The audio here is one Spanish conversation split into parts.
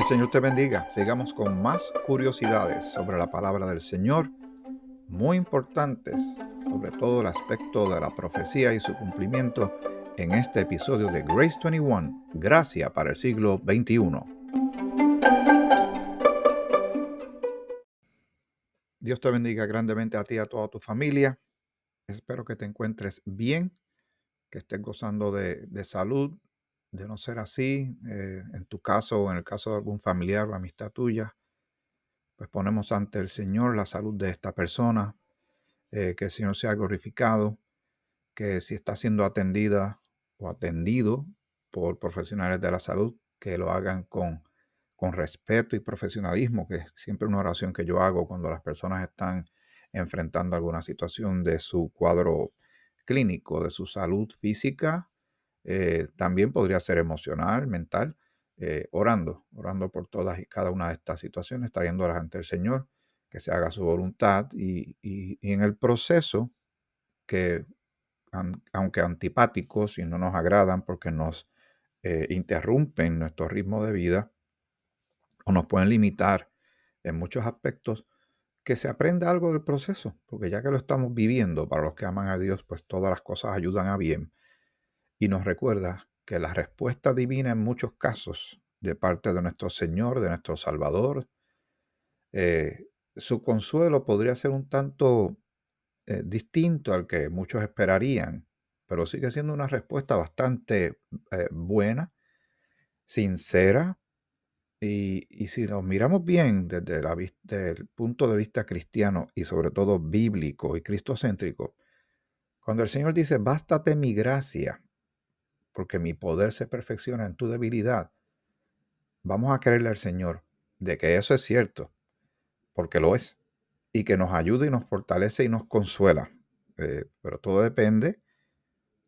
El Señor te bendiga. Sigamos con más curiosidades sobre la palabra del Señor, muy importantes, sobre todo el aspecto de la profecía y su cumplimiento en este episodio de Grace 21, Gracia para el siglo XXI. Dios te bendiga grandemente a ti y a toda tu familia. Espero que te encuentres bien, que estés gozando de, de salud, de no ser así, eh, en tu caso o en el caso de algún familiar o amistad tuya, pues ponemos ante el Señor la salud de esta persona, eh, que el Señor sea glorificado, que si está siendo atendida o atendido por profesionales de la salud, que lo hagan con, con respeto y profesionalismo, que es siempre una oración que yo hago cuando las personas están enfrentando alguna situación de su cuadro clínico, de su salud física, eh, también podría ser emocional, mental, eh, orando, orando por todas y cada una de estas situaciones, trayéndolas ante el Señor, que se haga su voluntad y, en el proceso que, aunque antipáticos y no nos agradan porque nos eh, interrumpen nuestro ritmo de vida o nos pueden limitar en muchos aspectos, que se aprenda algo del proceso, porque ya que lo estamos viviendo, para los que aman a Dios, pues todas las cosas ayudan a bien y nos recuerda que la respuesta divina en muchos casos de parte de nuestro Señor, de nuestro Salvador, eh, su consuelo podría ser un tanto eh, distinto al que muchos esperarían, pero sigue siendo una respuesta bastante eh, buena, sincera, y, si nos miramos bien desde, la, desde el punto de vista cristiano y sobre todo bíblico y cristocéntrico, cuando el Señor dice, bástate mi gracia, porque mi poder se perfecciona en tu debilidad. Vamos a creerle al Señor de que eso es cierto, porque lo es, y que nos ayuda y nos fortalece y nos consuela. Eh, pero todo depende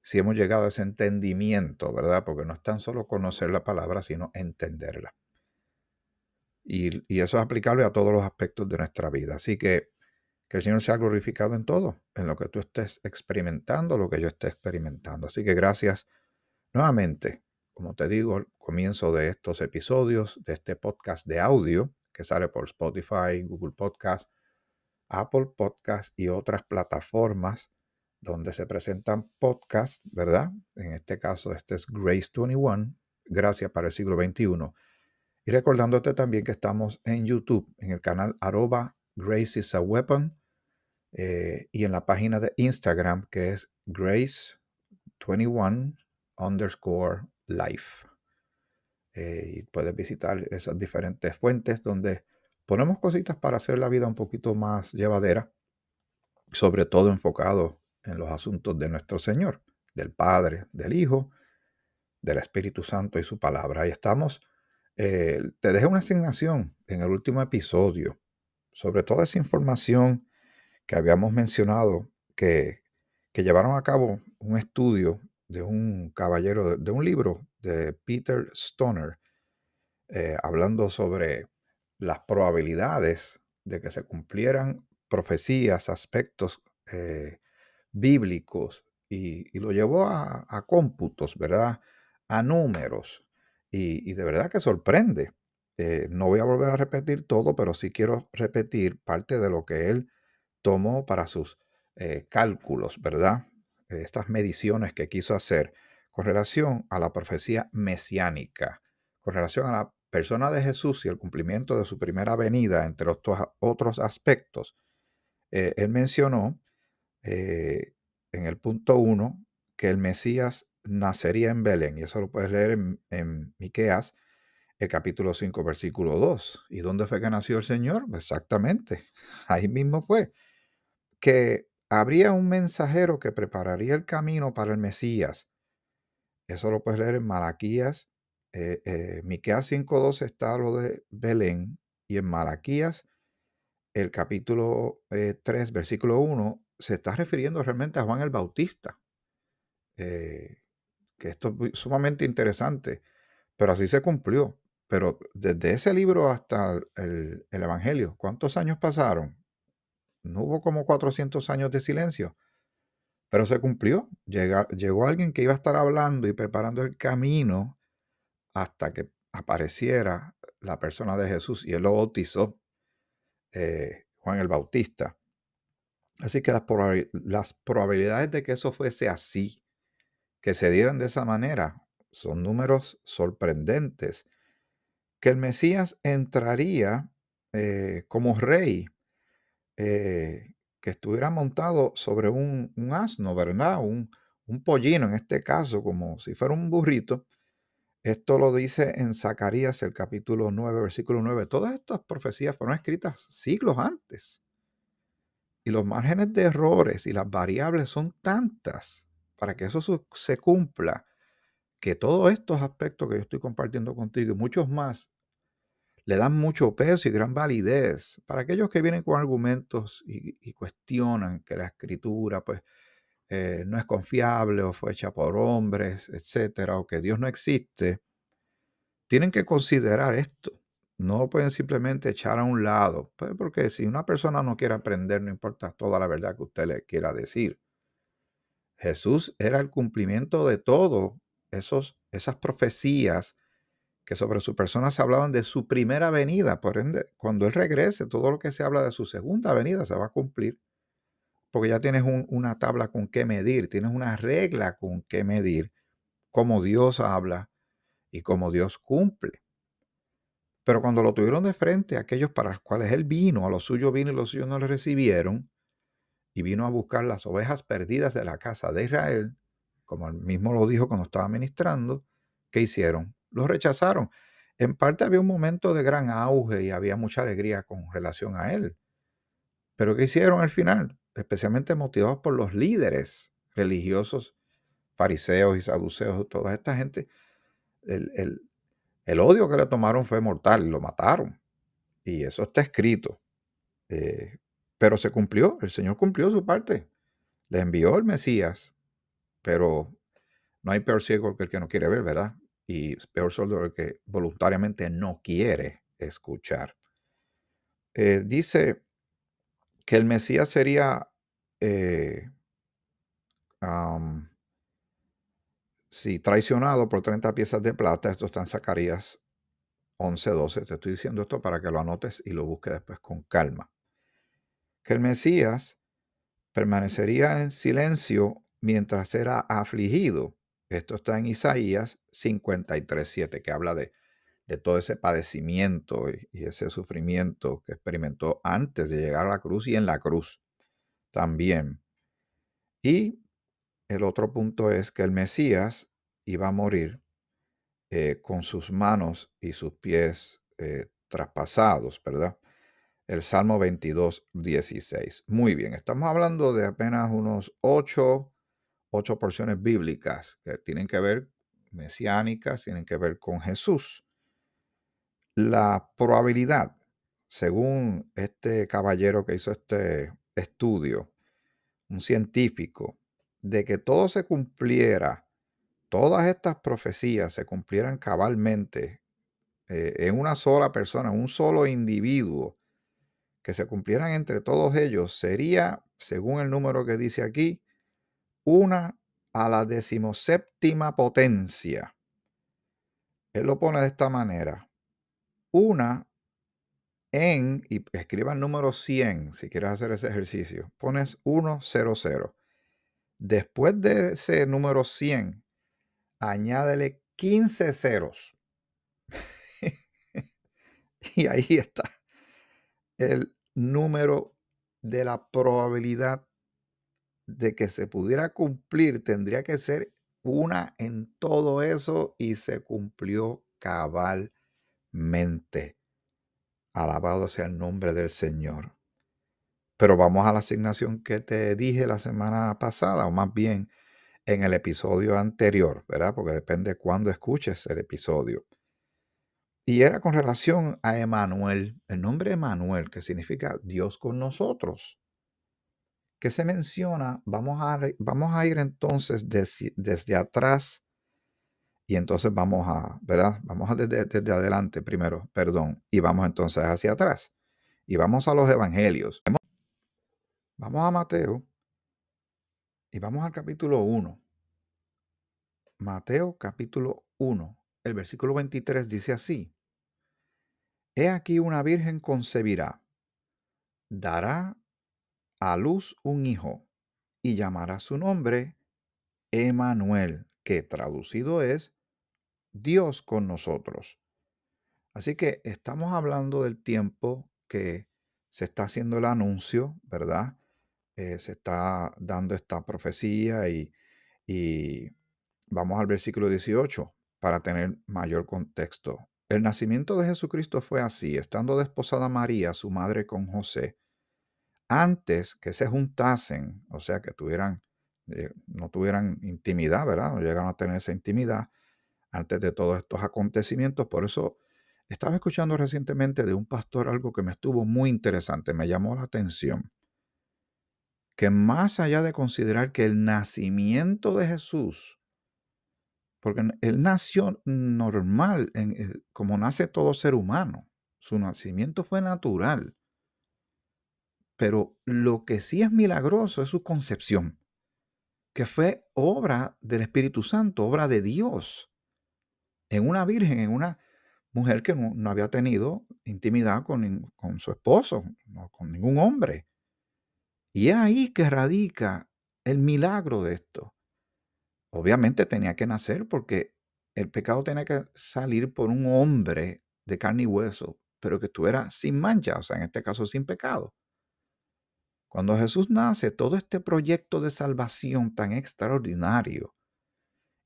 si hemos llegado a ese entendimiento, ¿verdad? Porque no es tan solo conocer la palabra, sino entenderla. Y, y, eso es aplicable a todos los aspectos de nuestra vida. Así que que el Señor sea glorificado en todo, en lo que tú estés experimentando, lo que yo esté experimentando. Así que gracias Nuevamente, como te digo al comienzo de estos episodios, de este podcast de audio que sale por Spotify, Google Podcast, Apple Podcast y otras plataformas donde se presentan podcasts, ¿verdad? En este caso, este es Grace 21, Gracias para el siglo XXI. Y recordándote también que estamos en YouTube, en el canal arroba Grace is a Weapon, eh, y en la página de Instagram que es Grace 21 underscore life. Eh, y puedes visitar esas diferentes fuentes donde ponemos cositas para hacer la vida un poquito más llevadera, sobre todo enfocado en los asuntos de nuestro Señor, del Padre, del Hijo, del Espíritu Santo y su palabra. Ahí estamos. Eh, te dejé una asignación en el último episodio sobre toda esa información que habíamos mencionado que, que llevaron a cabo un estudio de un caballero, de, un libro de Peter Stoner, eh, hablando sobre las probabilidades de que se cumplieran profecías, aspectos eh, bíblicos, y, lo llevó a, cómputos, ¿verdad? A números, y, de verdad que sorprende. Eh, no voy a volver a repetir todo, pero sí quiero repetir parte de lo que él tomó para sus cálculos, ¿verdad? Estas mediciones que quiso hacer con relación a la profecía mesiánica, con relación a la persona de Jesús y el cumplimiento de su primera venida, entre otros, aspectos, eh, él mencionó eh, en el punto 1 que el Mesías nacería en Belén, y eso lo puedes leer en, en Miqueas, el capítulo 5, versículo 2. ¿Y dónde fue que nació el Señor? Exactamente, ahí mismo fue. Que habría un mensajero que prepararía el camino para el Mesías. Eso lo puedes leer en Malaquías. Eh, eh, Miqueas 5.2 está lo de Belén y en Malaquías el capítulo 3, eh, versículo 1, se está refiriendo realmente a Juan el Bautista. que esto es sumamente interesante, pero así se cumplió. Pero desde ese libro hasta el Evangelio, ¿cuántos años pasaron? No hubo como 400 años de silencio, pero se cumplió. llegó alguien que iba a estar hablando y preparando el camino hasta que apareciera la persona de Jesús y él lo bautizó, eh, Juan el Bautista. Así que las, las probabilidades de que eso fuese así, que se dieran de esa manera, son números sorprendentes. Que el Mesías entraría eh, como rey, eh, que estuviera montado sobre un, asno, ¿verdad? Un, un, pollino en este caso, como si fuera un burrito. Esto lo dice en Zacarías el capítulo 9, versículo 9. Todas estas profecías fueron escritas siglos antes. Y los márgenes de errores y las variables son tantas para que eso se cumpla, que todos estos aspectos que yo estoy compartiendo contigo y muchos más le dan mucho peso y gran validez para aquellos que vienen con argumentos y, cuestionan que la escritura pues eh, no es confiable o fue hecha por hombres, etcétera, o que Dios no existe, tienen que considerar esto. No pueden simplemente echar a un lado, pues, porque si una persona no quiere aprender, no importa toda la verdad que usted le quiera decir. Jesús era el cumplimiento de todo esos, esas profecías que sobre su persona se hablaban de su primera venida. Por ende, cuando Él regrese, todo lo que se habla de su segunda venida se va a cumplir, porque ya tienes una tabla con qué medir, tienes una regla con qué medir cómo Dios habla y cómo Dios cumple. Pero cuando lo tuvieron de frente, aquellos para los cuales Él vino, a los suyos vino y los suyos no le recibieron, y vino a buscar las ovejas perdidas de la casa de Israel, como él mismo lo dijo cuando estaba ministrando, ¿qué hicieron? Los rechazaron. En parte había un momento de gran auge y había mucha alegría con relación a él. Pero ¿qué hicieron al final? Especialmente motivados por los líderes religiosos, fariseos y saduceos, toda esta gente. El, odio que le tomaron fue mortal, lo mataron. Y eso está escrito. Eh, pero se cumplió, el Señor cumplió su parte. Le envió el Mesías, pero no hay peor ciego que el que no quiere ver, ¿verdad? Y peor solo el que voluntariamente no quiere escuchar. Eh, dice que el Mesías sería, eh, traicionado por 30 piezas de plata. Esto está en Zacarías 11:12. Te estoy diciendo esto para que lo anotes y lo busques después con calma. Que el Mesías permanecería en silencio mientras era afligido esto está en Isaías 53.7, que habla de, de, todo ese padecimiento y, ese sufrimiento que experimentó antes de llegar a la cruz y en la cruz también. Y el otro punto es que el Mesías iba a morir eh, con sus manos y sus pies eh, traspasados, ¿verdad? El Salmo 22, 16. Muy bien, estamos hablando de apenas unos ocho ocho porciones bíblicas que tienen que ver, mesiánicas, tienen que ver con Jesús. La probabilidad, según este caballero que hizo este estudio, un científico, de que todo se cumpliera, todas estas profecías se cumplieran cabalmente eh, en una sola persona, un solo individuo, que se cumplieran entre todos ellos, sería, según el número que dice aquí, una a la decimoséptima potencia. Él lo pone de esta manera. Una en, y escriba el número 100 si quieres hacer ese ejercicio. Pones 100. Después de ese número 100, añádele 15 ceros. y ahí está el número de la probabilidad de que se pudiera cumplir, tendría que ser una en todo eso y se cumplió cabalmente. Alabado sea el nombre del Señor. Pero vamos a la asignación que te dije la semana pasada, o más bien en el episodio anterior, ¿verdad? Porque depende cuándo escuches el episodio. Y era con relación a Emanuel, el nombre Emanuel, que significa Dios con nosotros. ¿Qué se menciona? Vamos a, vamos a ir entonces desde, atrás y entonces vamos a, ¿verdad? Vamos a desde, desde, adelante primero, perdón, y vamos entonces hacia atrás. Y vamos a los evangelios. Vamos a Mateo y vamos al capítulo 1. Mateo capítulo 1, el versículo 23 dice así. He aquí una virgen concebirá, dará a luz un hijo y llamará su nombre Emanuel, que traducido es Dios con nosotros. Así que estamos hablando del tiempo que se está haciendo el anuncio, ¿verdad? Eh, se está dando esta profecía y, y vamos al versículo 18 para tener mayor contexto. El nacimiento de Jesucristo fue así, estando desposada María, su madre, con José, antes que se juntasen, o sea, que tuvieran, eh, no tuvieran intimidad, ¿verdad? No llegaron a tener esa intimidad antes de todos estos acontecimientos. Por eso estaba escuchando recientemente de un pastor algo que me estuvo muy interesante, me llamó la atención. Que más allá de considerar que el nacimiento de Jesús, porque él nació normal, en, como nace todo ser humano, su nacimiento fue natural. Pero lo que sí es milagroso es su concepción, que fue obra del Espíritu Santo, obra de Dios, en una virgen, en una mujer que no, había tenido intimidad con, con su esposo, no, con ningún hombre. Y es ahí que radica el milagro de esto. Obviamente tenía que nacer porque el pecado tenía que salir por un hombre de carne y hueso, pero que estuviera sin mancha, o sea, en este caso sin pecado. Cuando Jesús nace, todo este proyecto de salvación tan extraordinario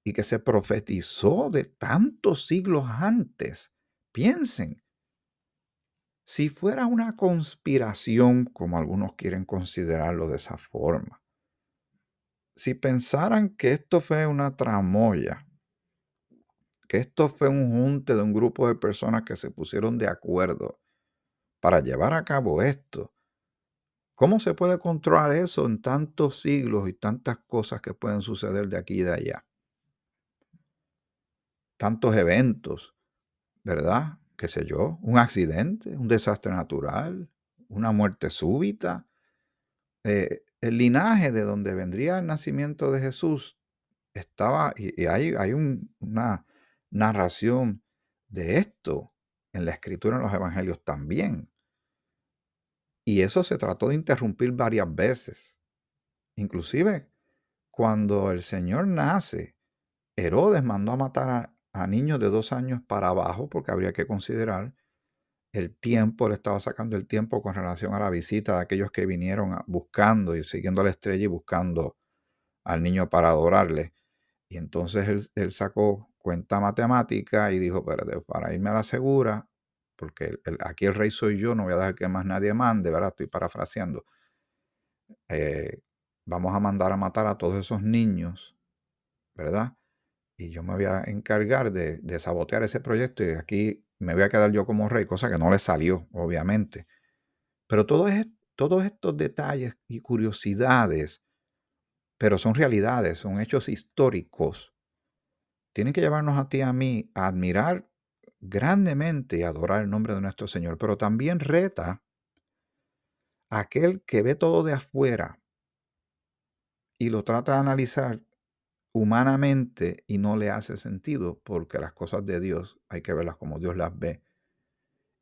y que se profetizó de tantos siglos antes, piensen, si fuera una conspiración, como algunos quieren considerarlo de esa forma, si pensaran que esto fue una tramoya, que esto fue un junte de un grupo de personas que se pusieron de acuerdo para llevar a cabo esto, ¿Cómo se puede controlar eso en tantos siglos y tantas cosas que pueden suceder de aquí y de allá? Tantos eventos, ¿verdad? ¿Qué sé yo? Un accidente, un desastre natural, una muerte súbita. Eh, el linaje de donde vendría el nacimiento de Jesús estaba, y, hay, hay una narración de esto en la escritura, en los evangelios también. Y eso se trató de interrumpir varias veces. Inclusive, cuando el Señor nace, Herodes mandó a matar a, niños de dos años para abajo, porque habría que considerar el tiempo, le estaba sacando el tiempo con relación a la visita de aquellos que vinieron buscando y siguiendo la estrella y buscando al niño para adorarle. Y entonces él, él sacó cuenta matemática y dijo, pero para irme a la segura, porque aquí el rey soy yo, no voy a dejar que más nadie mande, ¿verdad? Estoy parafraseando. Eh, vamos a mandar a matar a todos esos niños, ¿verdad? Y yo me voy a encargar de, sabotear ese proyecto y aquí me voy a quedar yo como rey, cosa que no le salió, obviamente. Pero todo todos estos detalles y curiosidades, pero son realidades, son hechos históricos, tienen que llevarnos a ti y a mí a admirar grandemente adorar el nombre de nuestro Señor, pero también reta a aquel que ve todo de afuera y lo trata de analizar humanamente y no le hace sentido, porque las cosas de Dios hay que verlas como Dios las ve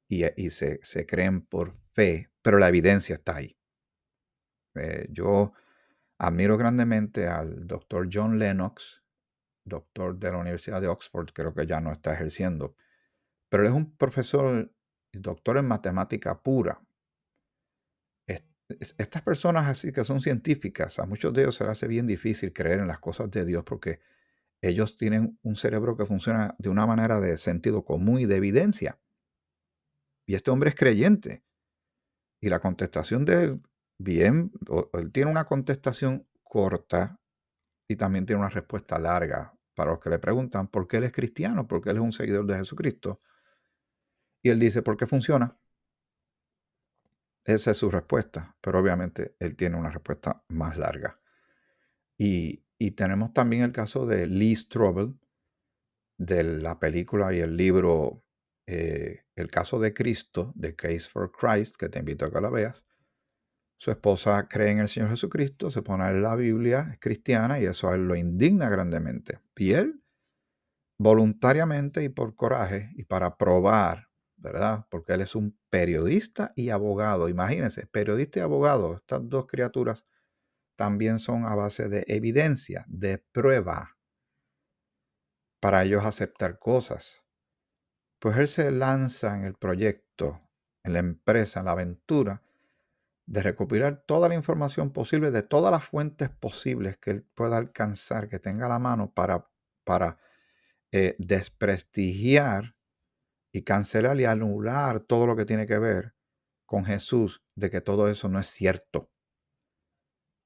y, se, se, creen por fe, pero la evidencia está ahí. Eh, yo admiro grandemente al doctor John Lennox, doctor de la Universidad de Oxford, creo que ya no está ejerciendo, pero él es un profesor doctor en matemática pura. Estas personas así que son científicas, a muchos de ellos se les hace bien difícil creer en las cosas de Dios porque ellos tienen un cerebro que funciona de una manera de sentido común y de evidencia. Y este hombre es creyente. Y la contestación de él, bien, él tiene una contestación corta y también tiene una respuesta larga para los que le preguntan por qué él es cristiano, porque él es un seguidor de Jesucristo. Y él dice, ¿por qué funciona? Esa es su respuesta, pero obviamente él tiene una respuesta más larga. Y, tenemos también el caso de Lee Strobel, de la película y el libro eh, El caso de Cristo, The Case for Christ, que te invito a que la veas. Su esposa cree en el Señor Jesucristo, se pone en la Biblia, es cristiana y eso a él lo indigna grandemente. Y él, voluntariamente y por coraje y para probar Porque él es un periodista y abogado. Imagínense, periodista y abogado, estas dos criaturas también son a base de evidencia, de prueba, para ellos aceptar cosas. Pues él se lanza en el proyecto, en la empresa, en la aventura, de recopilar toda la información posible de todas las fuentes posibles que él pueda alcanzar, que tenga a la mano para, para eh, desprestigiar y cancelar y anular todo lo que tiene que ver con Jesús, de que todo eso no es cierto.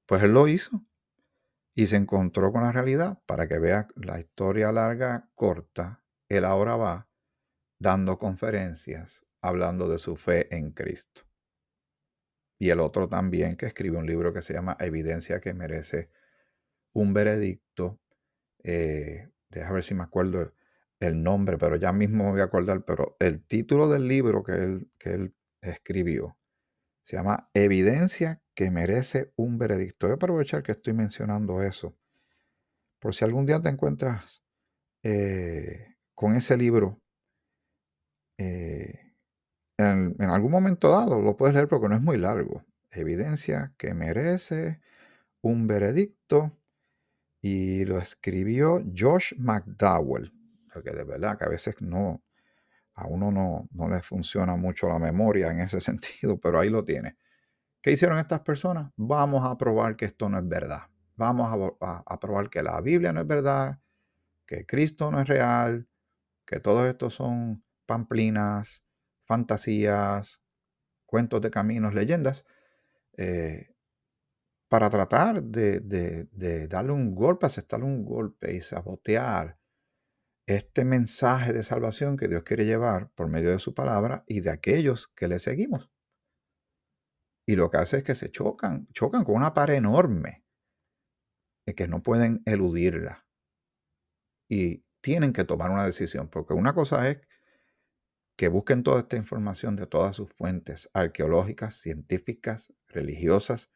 Pues él lo hizo y se encontró con la realidad. Para que vea la historia larga, corta, él ahora va dando conferencias hablando de su fe en Cristo y el otro también que escribe un libro que se llama Evidencia que merece un veredicto. Eh, deja ver si me acuerdo el, nombre, pero ya mismo me voy a acordar, pero el título del libro que él, que él escribió se llama Evidencia que merece un veredicto. Voy a aprovechar que estoy mencionando eso. Por si algún día te encuentras eh, con ese libro, eh, en, algún momento dado lo puedes leer porque no es muy largo. Evidencia que merece un veredicto. Y lo escribió Josh McDowell. Porque de verdad que a veces no, a uno no, no le funciona mucho la memoria en ese sentido, pero ahí lo tiene. ¿Qué hicieron estas personas? Vamos a probar que esto no es verdad. Vamos a, probar que la Biblia no es verdad, que Cristo no es real, que todos estos son pamplinas, fantasías, cuentos de caminos, leyendas, eh, para tratar de, darle un golpe, aceptarle un golpe y sabotear este mensaje de salvación que Dios quiere llevar por medio de su palabra y de aquellos que le seguimos. Y lo que hace es que se chocan, chocan con una pared enorme, y que no pueden eludirla. Y tienen que tomar una decisión, porque una cosa es que busquen toda esta información de todas sus fuentes arqueológicas, científicas, religiosas,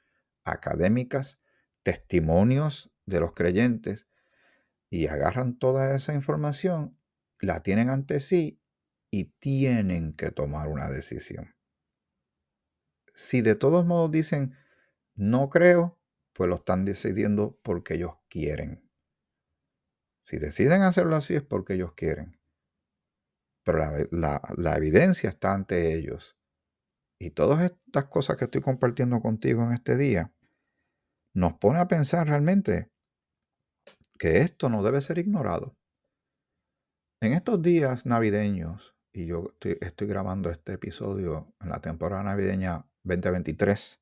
académicas, testimonios de los creyentes, y agarran toda esa información, la tienen ante sí y tienen que tomar una decisión. Si de todos modos dicen, no creo, pues lo están decidiendo porque ellos quieren. Si deciden hacerlo así es porque ellos quieren pero la, evidencia está ante ellos. Y todas estas cosas que estoy compartiendo contigo en este día nos pone a pensar realmente que esto no debe ser ignorado. En estos días navideños, y yo estoy, grabando este episodio en la temporada navideña 2023,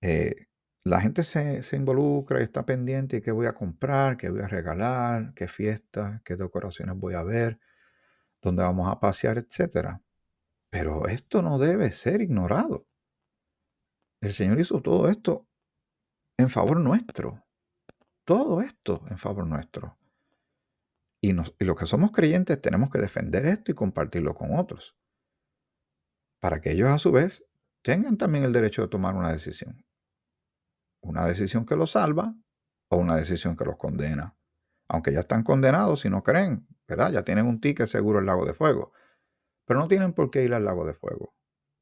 eh, la gente se, se, involucra y está pendiente de qué voy a comprar, qué voy a regalar, qué fiesta, qué decoraciones voy a ver donde vamos a pasear, etc. Pero esto no debe ser ignorado. El Señor hizo todo esto en favor nuestro. Todo esto en favor nuestro. Y, los que somos creyentes tenemos que defender esto y compartirlo con otros. Para que ellos a su vez tengan también el derecho de tomar una decisión. Una decisión que los salva o una decisión que los condena. Aunque ya están condenados si no creen, ya tienen un ticket seguro al lago de fuego. Pero no tienen por qué ir al lago de fuego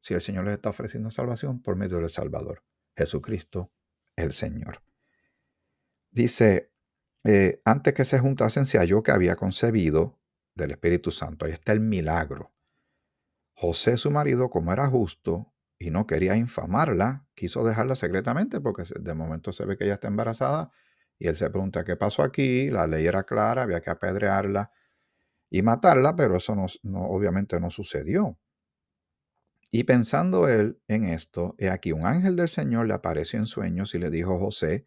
si el Señor les está ofreciendo salvación por medio del Salvador, Jesucristo el Señor. Dice, eh, antes que se juntasen se halló que había concebido del Espíritu Santo. Ahí está el milagro. José, su marido, como era justo y no quería infamarla, quiso dejarla secretamente porque de momento se ve que ella está embarazada y él se pregunta qué pasó aquí. La ley era clara, había que apedrearla y matarla, pero eso no, obviamente no sucedió. Y pensando él en esto, he aquí un ángel del Señor le apareció en sueños y le dijo José,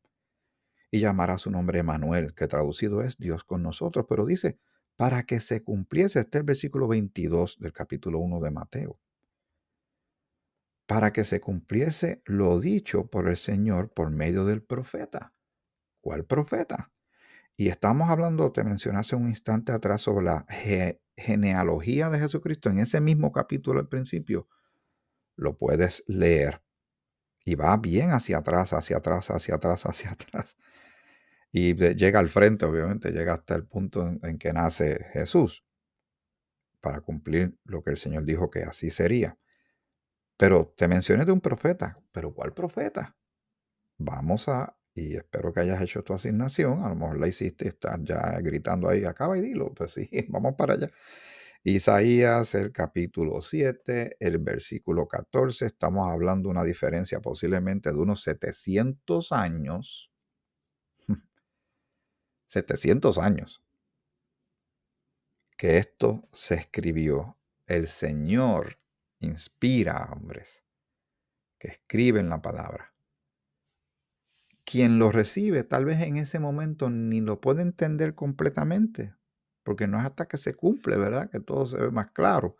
y llamará su nombre Emanuel, que traducido es Dios con nosotros, pero dice, para que se cumpliese, este el versículo 22 del capítulo 1 de Mateo. para que se cumpliese lo dicho por el Señor por medio del profeta. ¿Cuál profeta? Y estamos hablando, te mencioné hace un instante atrás sobre la genealogía de Jesucristo. En ese mismo capítulo al principio lo puedes leer. Y va bien hacia atrás, hacia atrás, hacia atrás, hacia atrás. Y llega al frente, obviamente, llega hasta el punto en que nace Jesús para cumplir lo que el Señor dijo que así sería. Pero te mencioné de un profeta. ¿Pero cuál profeta? Vamos a, y espero que hayas hecho tu asignación, a lo mejor la hiciste y estás ya gritando ahí, acaba y dilo. Pues sí, vamos para allá. Isaías, el capítulo 7, el versículo 14, estamos hablando de una diferencia posiblemente de unos 700 años. 700 años que esto se escribió. El Señor inspira a hombres que escriben la palabra. Quien lo recibe tal vez en ese momento ni lo puede entender completamente, porque no es hasta que se cumple, ¿verdad? Que todo se ve más claro.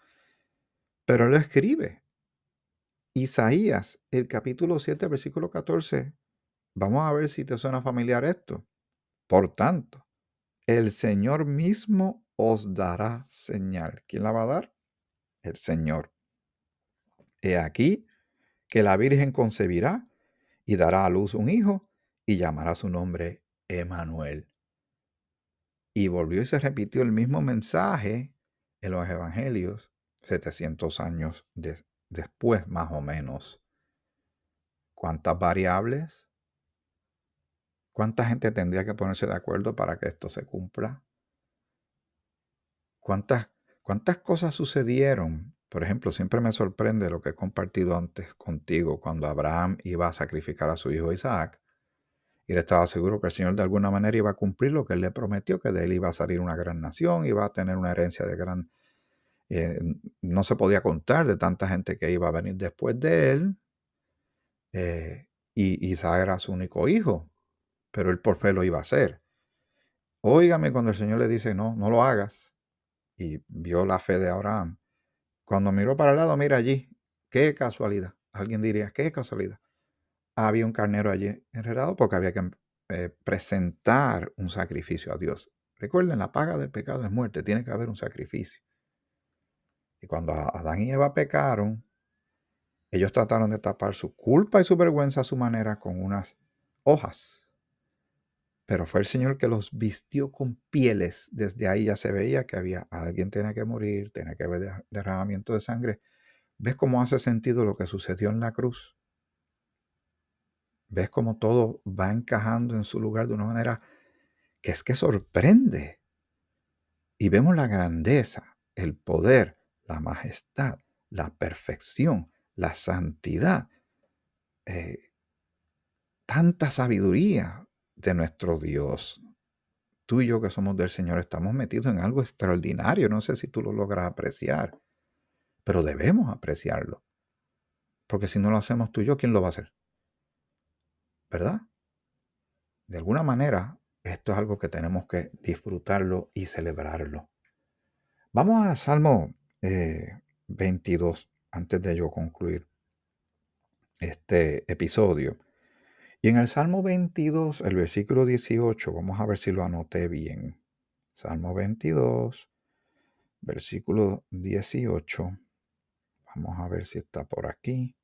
Pero lo escribe. Isaías, el capítulo 7, versículo 14. Vamos a ver si te suena familiar esto. Por tanto, el Señor mismo os dará señal. ¿Quién la va a dar? El Señor. He aquí que la Virgen concebirá y dará a luz un hijo y llamará su nombre Emanuel. Y volvió y se repitió el mismo mensaje en los evangelios 700 años después, más o menos. ¿Cuántas variables? ¿Cuánta gente tendría que ponerse de acuerdo para que esto se cumpla? ¿Cuántas, cuántas cosas sucedieron por ejemplo, siempre me sorprende lo que he compartido antes contigo cuando Abraham iba a sacrificar a su hijo Isaac. Y él estaba seguro que el Señor de alguna manera iba a cumplir lo que él le prometió, que de él iba a salir una gran nación, iba a tener una herencia de gran... Eh, no se podía contar de tanta gente que iba a venir después de él. Eh, y Isaac era su único hijo, pero él por fe lo iba a hacer. Óigame cuando el Señor le dice, no, no lo hagas. Y vio la fe de Abraham cuando miró para el lado, mira allí, qué casualidad. Alguien diría, qué casualidad. Había un carnero allí enredado porque había que eh, presentar un sacrificio a Dios. Recuerden, la paga del pecado es muerte, tiene que haber un sacrificio. Y cuando Adán y Eva pecaron, ellos trataron de tapar su culpa y su vergüenza a su manera con unas hojas pero fue el Señor que los vistió con pieles. Desde ahí ya se veía que había alguien tenía que morir, tenía que haber derramamiento de sangre. ¿Ves cómo hace sentido lo que sucedió en la cruz? ¿Ves cómo todo va encajando en su lugar de una manera que es que sorprende? Y vemos la grandeza, el poder, la majestad, la perfección, la santidad, eh, tanta sabiduría, de nuestro Dios. Tú y yo que somos del Señor estamos metidos en algo extraordinario. No sé si tú lo logras apreciar, pero debemos apreciarlo. Porque si no lo hacemos tú y yo, ¿quién lo va a hacer? ¿Verdad? De alguna manera, esto es algo que tenemos que disfrutarlo y celebrarlo. Vamos al Salmo 22, eh, antes de yo concluir este episodio. Y en el Salmo 22, el versículo 18, vamos a ver si lo anoté bien. Salmo 22, versículo 18. Vamos a ver si está por aquí.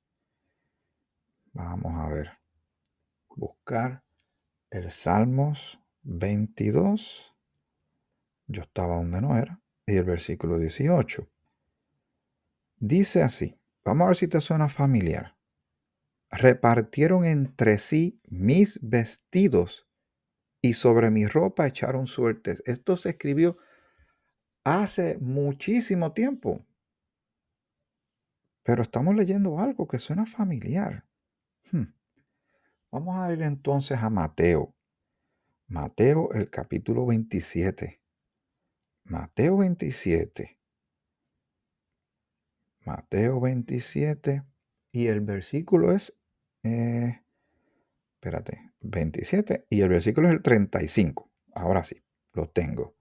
Vamos a ver. Buscar el Salmos 22. Yo estaba donde no era. Y el versículo 18. Dice así. Vamos a ver si te suena familiar repartieron entre sí mis vestidos y sobre mi ropa echaron suertes. Esto se escribió hace muchísimo tiempo. Pero estamos leyendo algo que suena familiar. Hmm. Vamos a ir entonces a Mateo. Mateo el capítulo 27. Mateo 27. Mateo 27. Y el versículo es eh, espérate, 27 y el versículo es el 35. Ahora sí, lo tengo.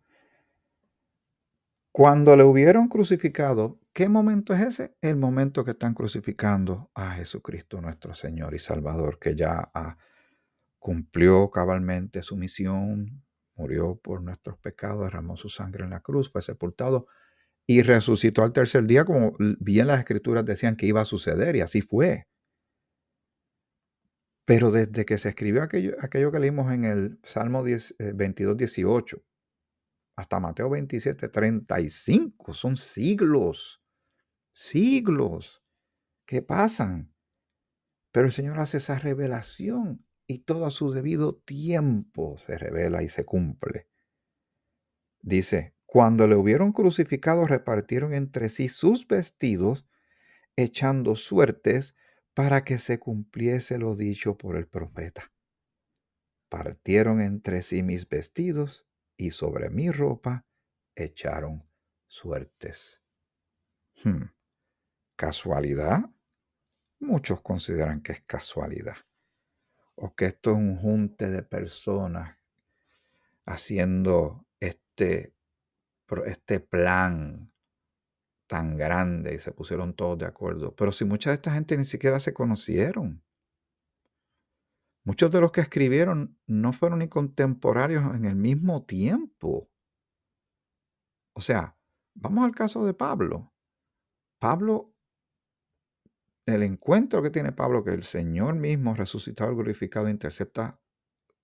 Cuando le hubieron crucificado, ¿Qué momento es ese? El momento que están crucificando a Jesucristo nuestro Señor y Salvador, que ya ah, cumplió cabalmente su misión, murió por nuestros pecados, derramó su sangre en la cruz, fue sepultado y resucitó al tercer día, como bien las escrituras decían que iba a suceder, y así fue. Pero desde que se escribió aquello, que leímos en el Salmo 22, 18, eh, hasta Mateo 27, 35, son siglos siglos que pasan. Pero el Señor hace esa revelación y todo a su debido tiempo se revela y se cumple. Dice, cuando le hubieron crucificado repartieron entre sí sus vestidos, echando suertes para que se cumpliese lo dicho por el profeta. Partieron entre sí mis vestidos y sobre mi ropa echaron suertes. Hmm. ¿Casualidad? Muchos consideran que es casualidad. O que esto es un junte de personas haciendo este, este plan tan grande y se pusieron todos de acuerdo. Pero si mucha de esta gente ni siquiera se conocieron. Muchos de los que escribieron no fueron ni contemporáneos en el mismo tiempo. O sea, vamos al caso de Pablo. Pablo el encuentro que tiene Pablo, que el Señor mismo resucitado y glorificado intercepta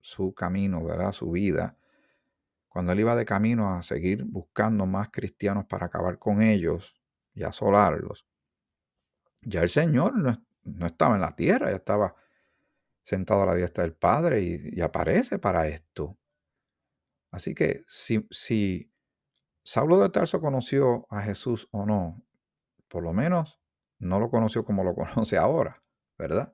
su camino, ¿verdad? Su vida. Cuando él iba de camino a seguir buscando más cristianos para acabar con ellos y asolarlos, ya el Señor no, estaba en la tierra, ya estaba sentado a la diestra del Padre y, y aparece para esto. Así que si, si Saulo de Tarso conoció a Jesús o no, por lo menos no lo conoció como lo conoce ahora, ¿verdad?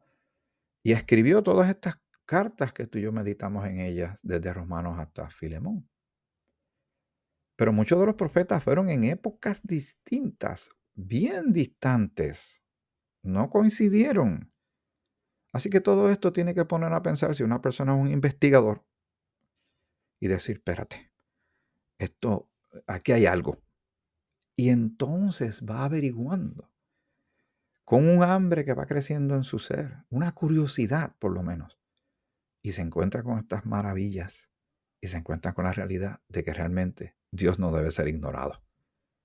Y escribió todas estas cartas que tú y yo meditamos en ellas, desde Romanos hasta Filemón. Pero muchos de los profetas fueron en épocas distintas, bien distantes. No coincidieron. Así que todo esto tiene que poner a pensar si una persona es un investigador y decir, espérate, esto, aquí hay algo. Y entonces va averiguando con un hambre que va creciendo en su ser, una curiosidad por lo menos, y se encuentra con estas maravillas y se encuentra con la realidad de que realmente Dios no debe ser ignorado,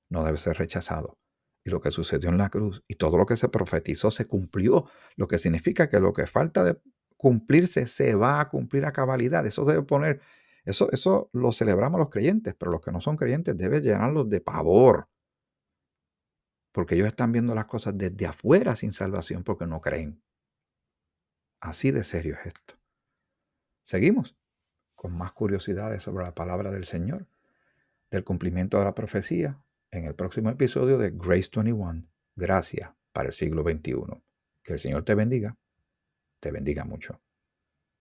no debe ser rechazado. Y lo que sucedió en la cruz y todo lo que se profetizó se cumplió, lo que significa que lo que falta de cumplirse se va a cumplir a cabalidad. Eso debe poner, eso, eso lo celebramos los creyentes, pero los que no son creyentes debe llenarlos de pavor, porque ellos están viendo las cosas desde afuera sin salvación porque no creen. Así de serio es esto. Seguimos con más curiosidades sobre la palabra del Señor, del cumplimiento de la profecía, en el próximo episodio de Grace 21, Gracia para el siglo XXI. Que el Señor te bendiga, te bendiga mucho.